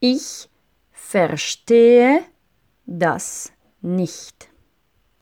Ich verstehe das nicht.